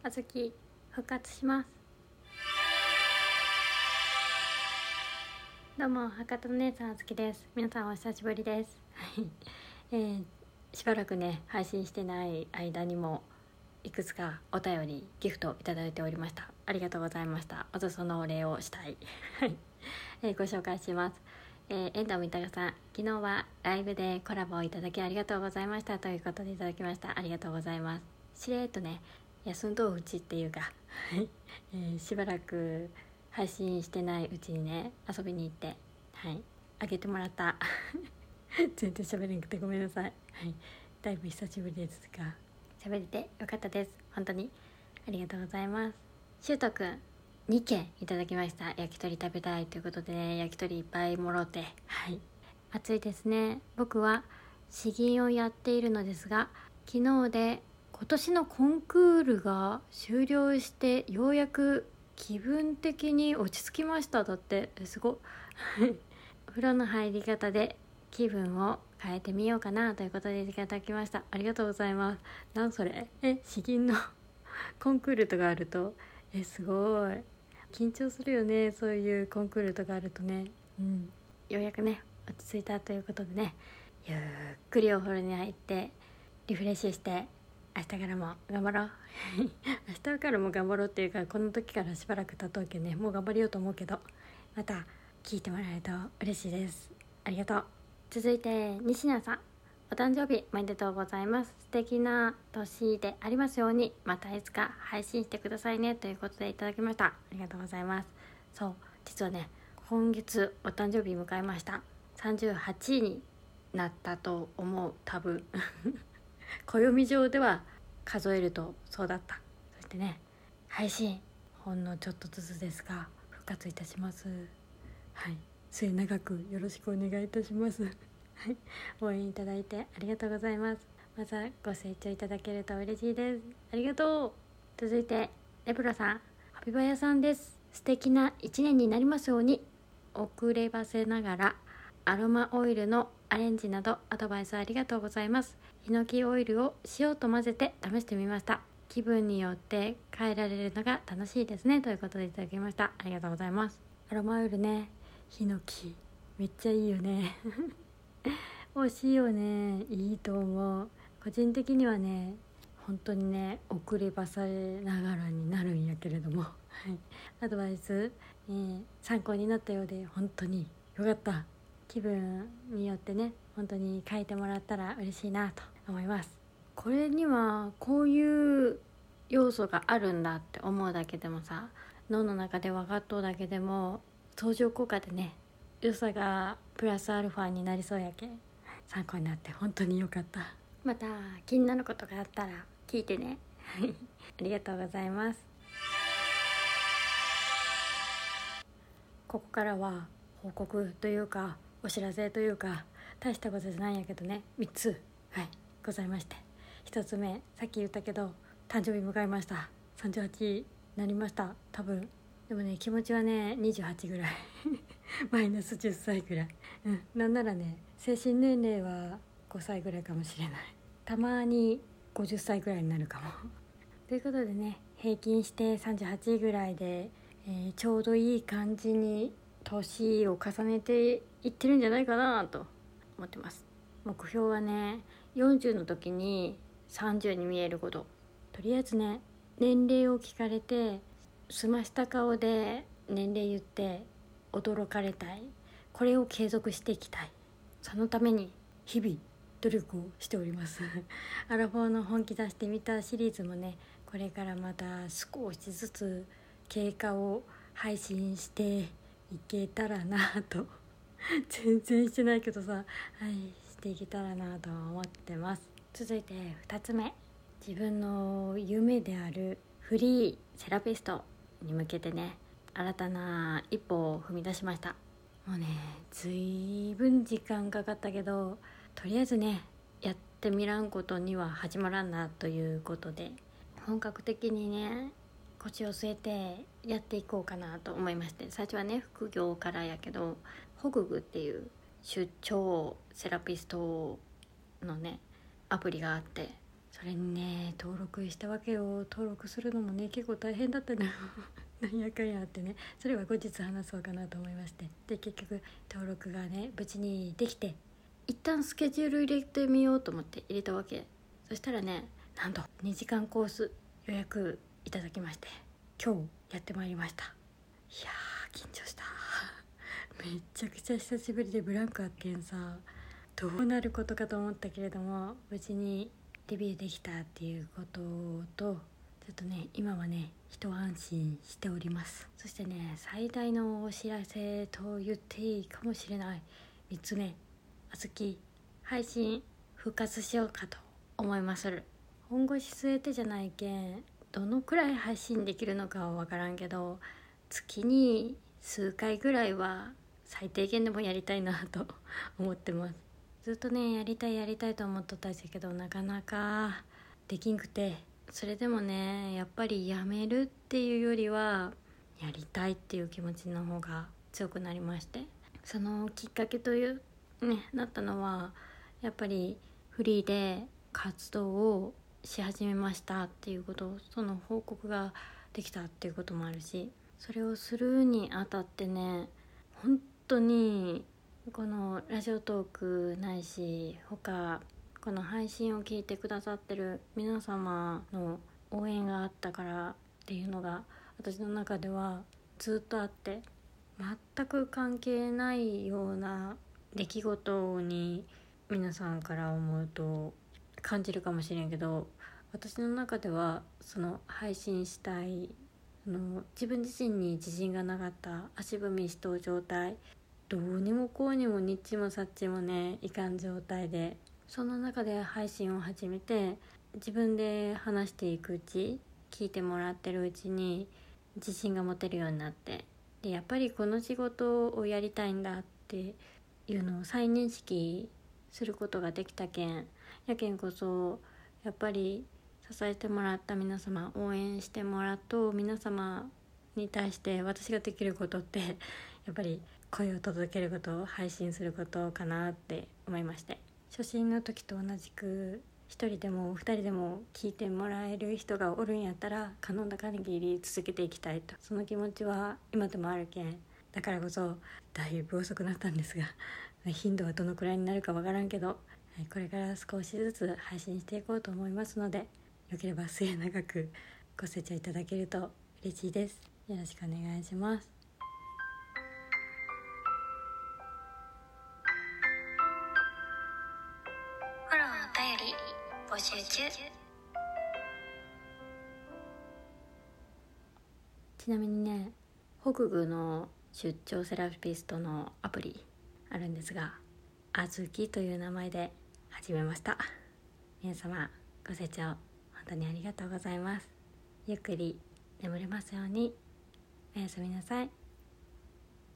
あずき復活します。どうも博多の姉さんあずきです。皆さんお久しぶりです。は いえー、しばらくね配信してない間にもいくつかお便りギフトいただいておりました。ありがとうございました。まずそのお礼をしたい。はい、えー、ご紹介します。えー、遠藤三鷹さん昨日はライブでコラボをいただきありがとうございましたということでいただきました。ありがとうございます。しれっとね休んどうちっていうか、えー、しばらく配信してないうちにね遊びに行ってはいあげてもらった。全然喋れなくてごめんなさい。はいだいぶ久しぶりですが。喋れてよかったです。本当に。ありがとうございます。しゅうとくん2件いただきました。焼き鳥食べたいということでね焼き鳥いっぱいもろて。はい。暑いですね。僕は詩吟をやっているのですが昨日で今年のコンクールが終了してようやく気分的に落ち着きました。だってすごお 風呂の入り方で気分を変えてみようかなということでいただきました。ありがとうございます。なんそれ？え詩吟のコンクールとかあると？えすごい。緊張するよねそういうコンクールとかあるとね。うん。ようやくね落ち着いたということでね。ゆっくりお風呂に入ってリフレッシュして明日からも頑張ろう。明日からも頑張ろうっていうかこの時からしばらく経とうけねもう頑張りようと思うけどまた聞いてもらえると嬉しいです。ありがとう。続いて西野さん。お誕生日おめでとうございます。素敵な年でありますようにまたいつか配信してくださいねということでいただきました。ありがとうございます。そう実はね今月お誕生日迎えました。38位になったと思う多分。暦上では数えるとそうだった。そしてね配信ほんのちょっとずつですが復活いたします。はい。末永くよろしくお願いいたします。はい、応援いただいてありがとうございます。またご清聴いただけると嬉しいです。ありがとう。続いてレブラさん。ハピバヤさんです。素敵な一年になりますように。遅ればせながらアロマオイルのアレンジなどアドバイスありがとうございます。ヒノキオイルを塩と混ぜて試してみました。気分によって変えられるのが楽しいですね。ということでいただきました。ありがとうございます。アロマオイルね。ヒノキめっちゃいいよね。惜しいよね。いいと思う。個人的にはね本当にね遅ればされながらになるんやけれども、はい、アドバイス、えー、参考になったようで本当によかった気分によってね本当に書いてもらったら嬉しいなと思います。これにはこういう要素があるんだって思うだけでもさ脳の中で分かっとうだけでも相乗効果でね良さがプラスアルファになりそうやけ参考になって本当に良かった。また気になることがあったら聞いてね。ありがとうございます。ここからは報告というかお知らせというか大したことじゃないんやけどね。3つはいございまして。1つ目さっき言ったけど誕生日迎えました。38なりました。多分。でもね気持ちはね28ぐらい。マイナス10歳ぐらい、うん、なんならね精神年齢は5歳ぐらいかもしれない。たまに50歳ぐらいになるかも。ということでね平均して38ぐらいで、えー、ちょうどいい感じに年を重ねていってるんじゃないかなと思ってます。目標はね40の時に30に見えること。とりあえずね年齢を聞かれて澄ました顔で年齢言って驚かれたい。これを継続していきたい。そのために日々努力をしております。アラフォーの本気出してみたシリーズもねこれからまた少しずつ経過を配信していけたらなと。全然してないけどさはいしていけたらなと思ってます。続いて2つ目。自分の夢であるフリーセラピストに向けてね新たな一歩を踏み出しました。もうね随分時間かかったけどとりあえずねやってみらんことには始まらんなということで本格的にね腰を据えてやっていこうかなと思いまして最初はね副業からやけどホググっていう出張セラピストのねアプリがあってそれにね登録したわけを登録するのもね結構大変だったのよ。なんやかんやってね。それは後日話そうかなと思いまして。で結局登録がね無事にできて一旦スケジュール入れてみようと思って入れたわけ。そしたらねなんと2時間コース予約いただきまして今日やってまいりました。いやー緊張した。めちゃくちゃ久しぶりでブランクあってんさ。どうなることかと思ったけれども無事にデビューできたっていうこととちょっとね今はね一安心しております。そしてね最大のお知らせと言っていいかもしれない。3つ目あずき配信復活しようかと思いまする。本腰据えてじゃないけんどのくらい配信できるのかは分からんけど月に数回ぐらいは最低限でもやりたいなと 思ってます。ずっとねやりたいやりたいと思っとったんですけどなかなかできんくて。それでもねやっぱりやめるっていうよりはやりたいっていう気持ちの方が強くなりまして。そのきっかけというねなったのはやっぱりフリーで活動をし始めましたっていうことその報告ができたっていうこともあるしそれをするにあたってね本当にこのラジオトークないし他この配信を聞いてくださってる皆様の応援があったからっていうのが私の中ではずっとあって全く関係ないような出来事に皆さんから思うと感じるかもしれんけど私の中ではその配信したいの自分自身に自信がなかった足踏みしとう状態どうにもこうにもにっちもさっちもねいかん状態でその中で配信を始めて自分で話していくうち聞いてもらってるうちに自信が持てるようになってでやっぱりこの仕事をやりたいんだっていうのを再認識することができたけんやけんこそやっぱり支えてもらった皆様応援してもらっと皆様に対して私ができることって やっぱり声を届けること配信することかなって思いまして初心の時と同じく一人でも二人でも聞いてもらえる人がおるんやったら可能な限り続けていきたいとその気持ちは今でもあるけん。だからこそだいぶ遅くなったんですが 頻度はどのくらいになるかわからんけどこれから少しずつ配信していこうと思いますのでよければ末永くご清聴いただけると嬉しいです。よろしくお願いします。フォローお便り募集中。ちなみにね北具の出張セラピストのアプリあるんですが「あずき」という名前で始めました。皆様ご清聴本当にありがとうございます。ゆっくり眠れますように。おやすみなさい。